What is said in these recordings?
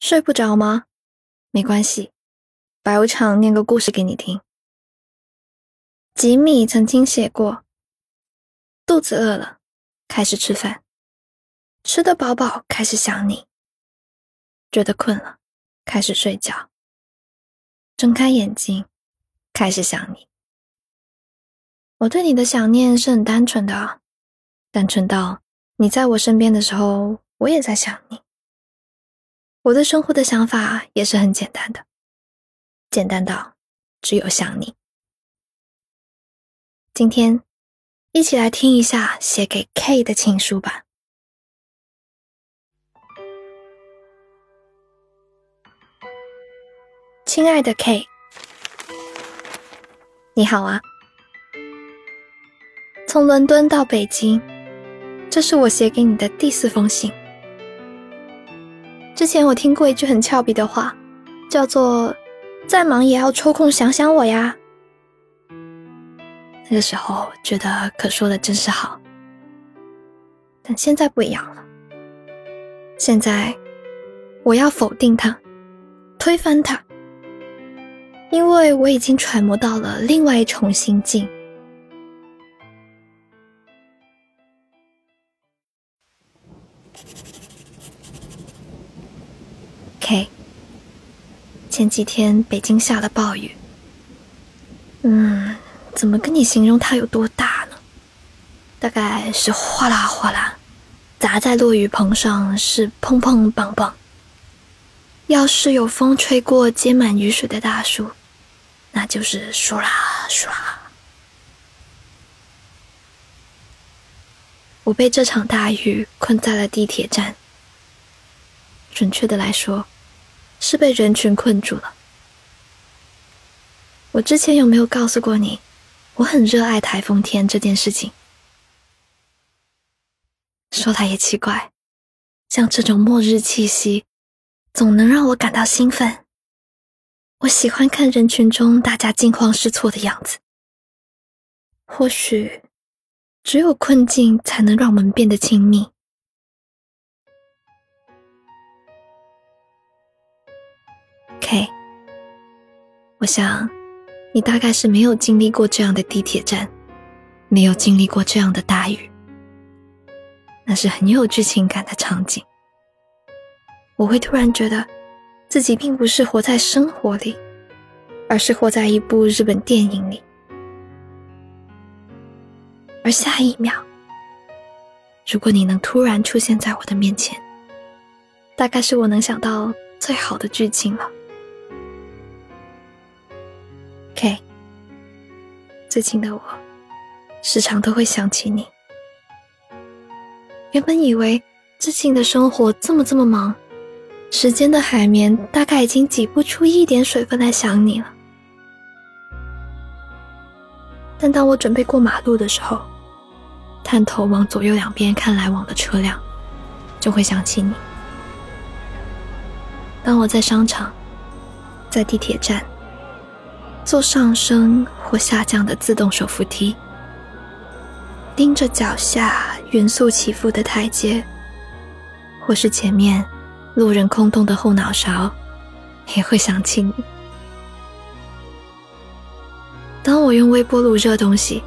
睡不着吗？没关系，白无常念个故事给你听。吉米曾经写过：肚子饿了，开始吃饭；吃得饱饱，开始想你；觉得困了，开始睡觉；睁开眼睛，开始想你。我对你的想念是很单纯的，单纯到你在我身边的时候，我也在想你。我对生活的想法也是很简单的，简单到只有想你。今天，一起来听一下写给 K 的情书吧。亲爱的 K，你好啊！从伦敦到北京，这是我写给你的第四封信。之前我听过一句很俏皮的话，叫做“再忙也要抽空想想我呀”。那个时候觉得可说的真是好，但现在不一样了。现在我要否定它，推翻它，因为我已经揣摩到了另外一重心境。前几天北京下了暴雨。嗯，怎么跟你形容它有多大呢？大概是哗啦哗啦，砸在落雨棚上是砰砰砰砰。要是有风吹过结满雨水的大树，那就是唰啦唰啦。我被这场大雨困在了地铁站。准确的来说。是被人群困住了。我之前有没有告诉过你，我很热爱台风天这件事情？说来也奇怪，像这种末日气息，总能让我感到兴奋。我喜欢看人群中大家惊慌失措的样子。或许，只有困境才能让我们变得亲密。嘿我想你大概是没有经历过这样的地铁站，没有经历过这样的大雨，那是很有剧情感的场景。我会突然觉得自己并不是活在生活里，而是活在一部日本电影里。而下一秒，如果你能突然出现在我的面前，大概是我能想到最好的剧情了。最近的我，时常都会想起你。原本以为最近的生活这么这么忙，时间的海绵大概已经挤不出一点水分来想你了。但当我准备过马路的时候，探头往左右两边看来往的车辆，就会想起你。当我在商场，在地铁站。坐上升或下降的自动手扶梯，盯着脚下匀速起伏的台阶，或是前面路人空洞的后脑勺，也会想起你。当我用微波炉热东西，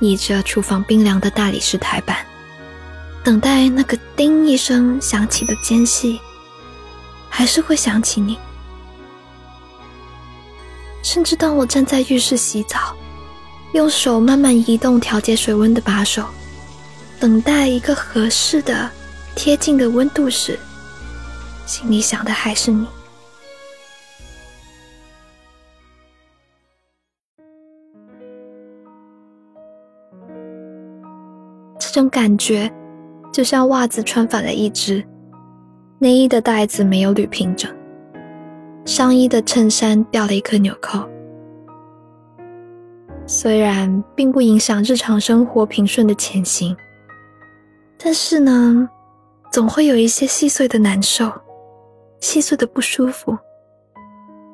倚着厨房冰凉的大理石台板，等待那个叮一声响起的间隙，还是会想起你。甚至当我站在浴室洗澡，用手慢慢移动调节水温的把手，等待一个合适的、贴近的温度时，心里想的还是你。这种感觉，就像袜子穿反了一只，内衣的带子没有捋平整。上衣的衬衫掉了一颗纽扣，虽然并不影响日常生活平顺的前行，但是呢，总会有一些细碎的难受，细碎的不舒服，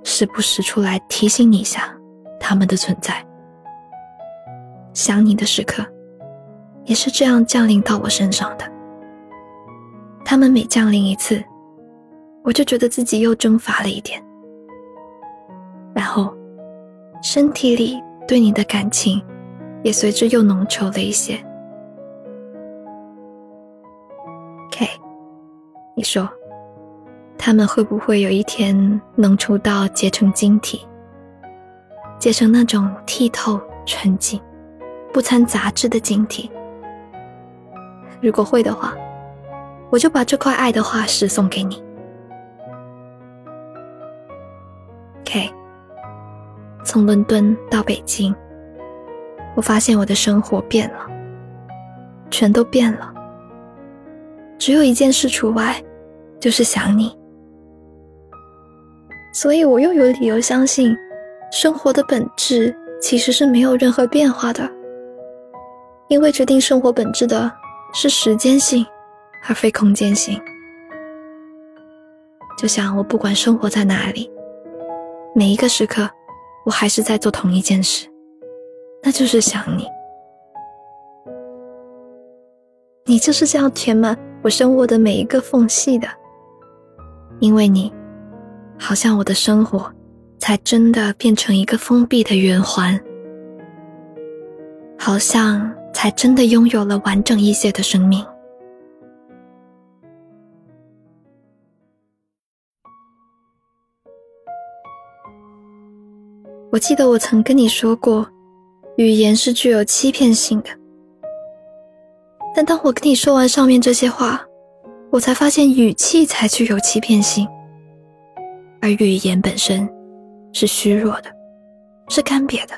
时不时出来提醒你一下他们的存在。想你的时刻，也是这样降临到我身上的。他们每降临一次，我就觉得自己又蒸发了一点，然后身体里对你的感情也随之又浓稠了一些。K，你说，他们会不会有一天浓稠到结成晶体，结成那种剔透纯净、不掺杂质的晶体？如果会的话，我就把这块爱的化石送给你。从伦敦到北京，我发现我的生活变了，全都变了。只有一件事除外，就是想你。所以我又有理由相信，生活的本质其实是没有任何变化的，因为决定生活本质的是时间性，而非空间性。就像我不管生活在哪里。每一个时刻，我还是在做同一件事，那就是想你。你就是这样填满我生活的每一个缝隙的，因为你，好像我的生活才真的变成一个封闭的圆环，好像才真的拥有了完整一些的生命。我记得我曾跟你说过，语言是具有欺骗性的。但当我跟你说完上面这些话，我才发现语气才具有欺骗性，而语言本身是虚弱的，是干瘪的，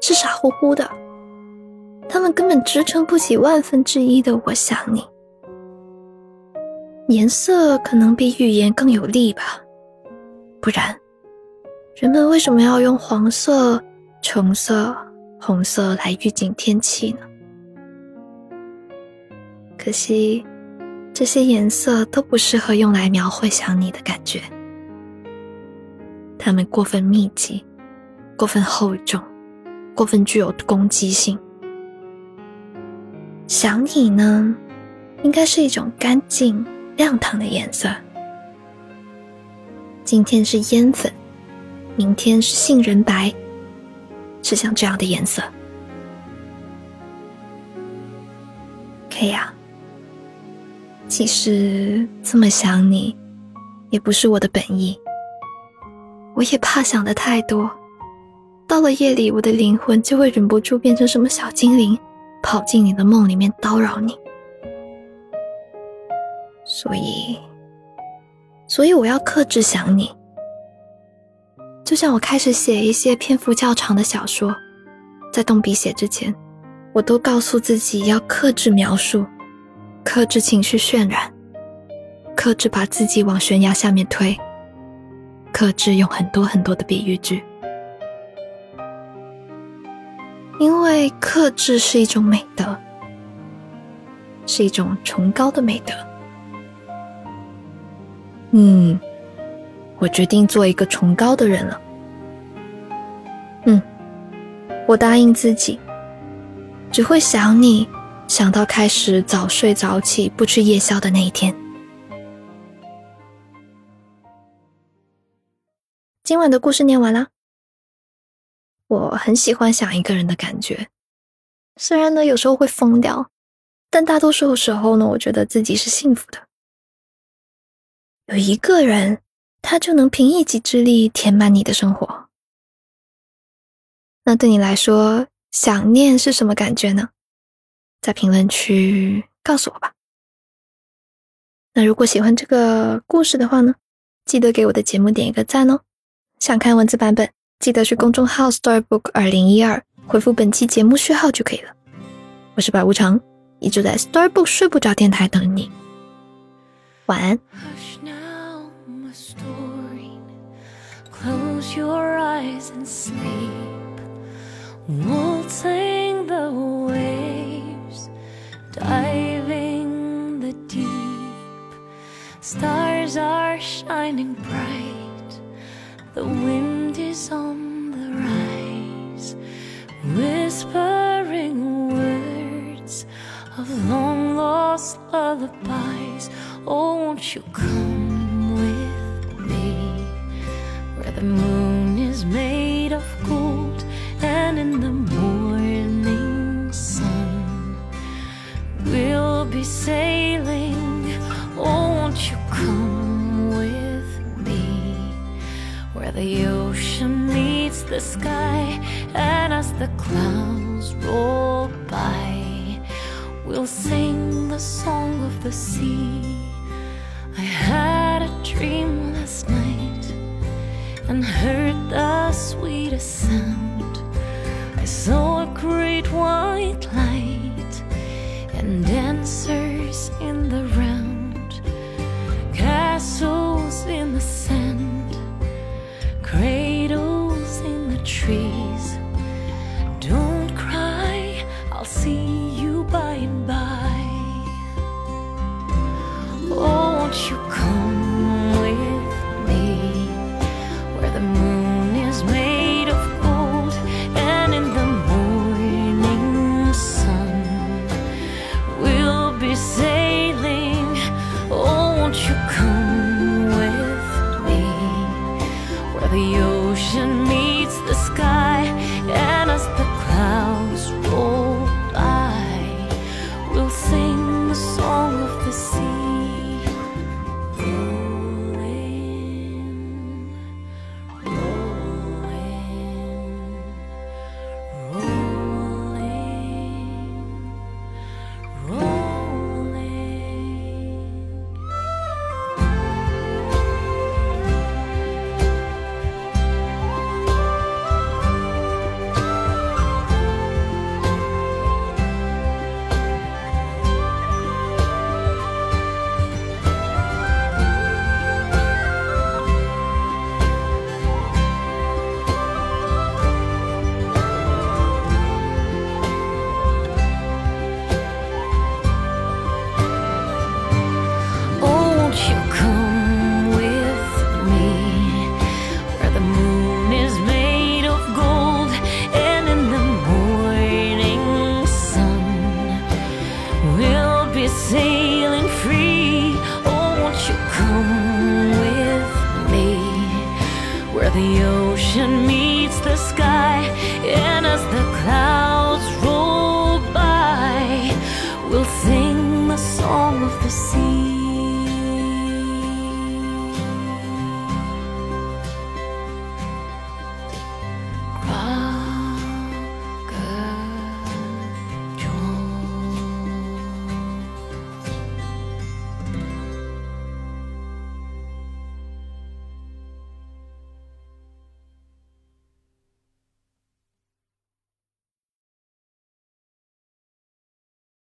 是傻乎乎的。他们根本支撑不起万分之一的“我想你”。颜色可能比语言更有力吧，不然。人们为什么要用黄色、橙色、红色来预警天气呢？可惜，这些颜色都不适合用来描绘想你的感觉，它们过分密集、过分厚重、过分具有攻击性。想你呢，应该是一种干净、亮堂的颜色。今天是烟粉。明天是杏仁白，是像这样的颜色。K 呀，其实这么想你，也不是我的本意。我也怕想的太多，到了夜里，我的灵魂就会忍不住变成什么小精灵，跑进你的梦里面叨扰你。所以，所以我要克制想你。就像我开始写一些篇幅较长的小说，在动笔写之前，我都告诉自己要克制描述，克制情绪渲染，克制把自己往悬崖下面推，克制用很多很多的比喻句，因为克制是一种美德，是一种崇高的美德。嗯。我决定做一个崇高的人了。嗯，我答应自己，只会想你，想到开始早睡早起、不吃夜宵的那一天。今晚的故事念完了。我很喜欢想一个人的感觉，虽然呢有时候会疯掉，但大多数时候呢，我觉得自己是幸福的。有一个人。他就能凭一己之力填满你的生活。那对你来说，想念是什么感觉呢？在评论区告诉我吧。那如果喜欢这个故事的话呢，记得给我的节目点一个赞哦。想看文字版本，记得去公众号 Storybook 二零一二回复本期节目序号就可以了。我是百无常，一直在 Storybook 睡不着电台等你。晚安。Close your eyes and sleep, waltzing the waves, diving the deep. Stars are shining bright, the wind is on the rise, whispering words of long lost lullabies. Oh, won't you come? where the ocean meets the sky, and as the clouds roll by, we'll sing the song of the sea. I had a dream last night and heard the sweetest sound. I saw a great one.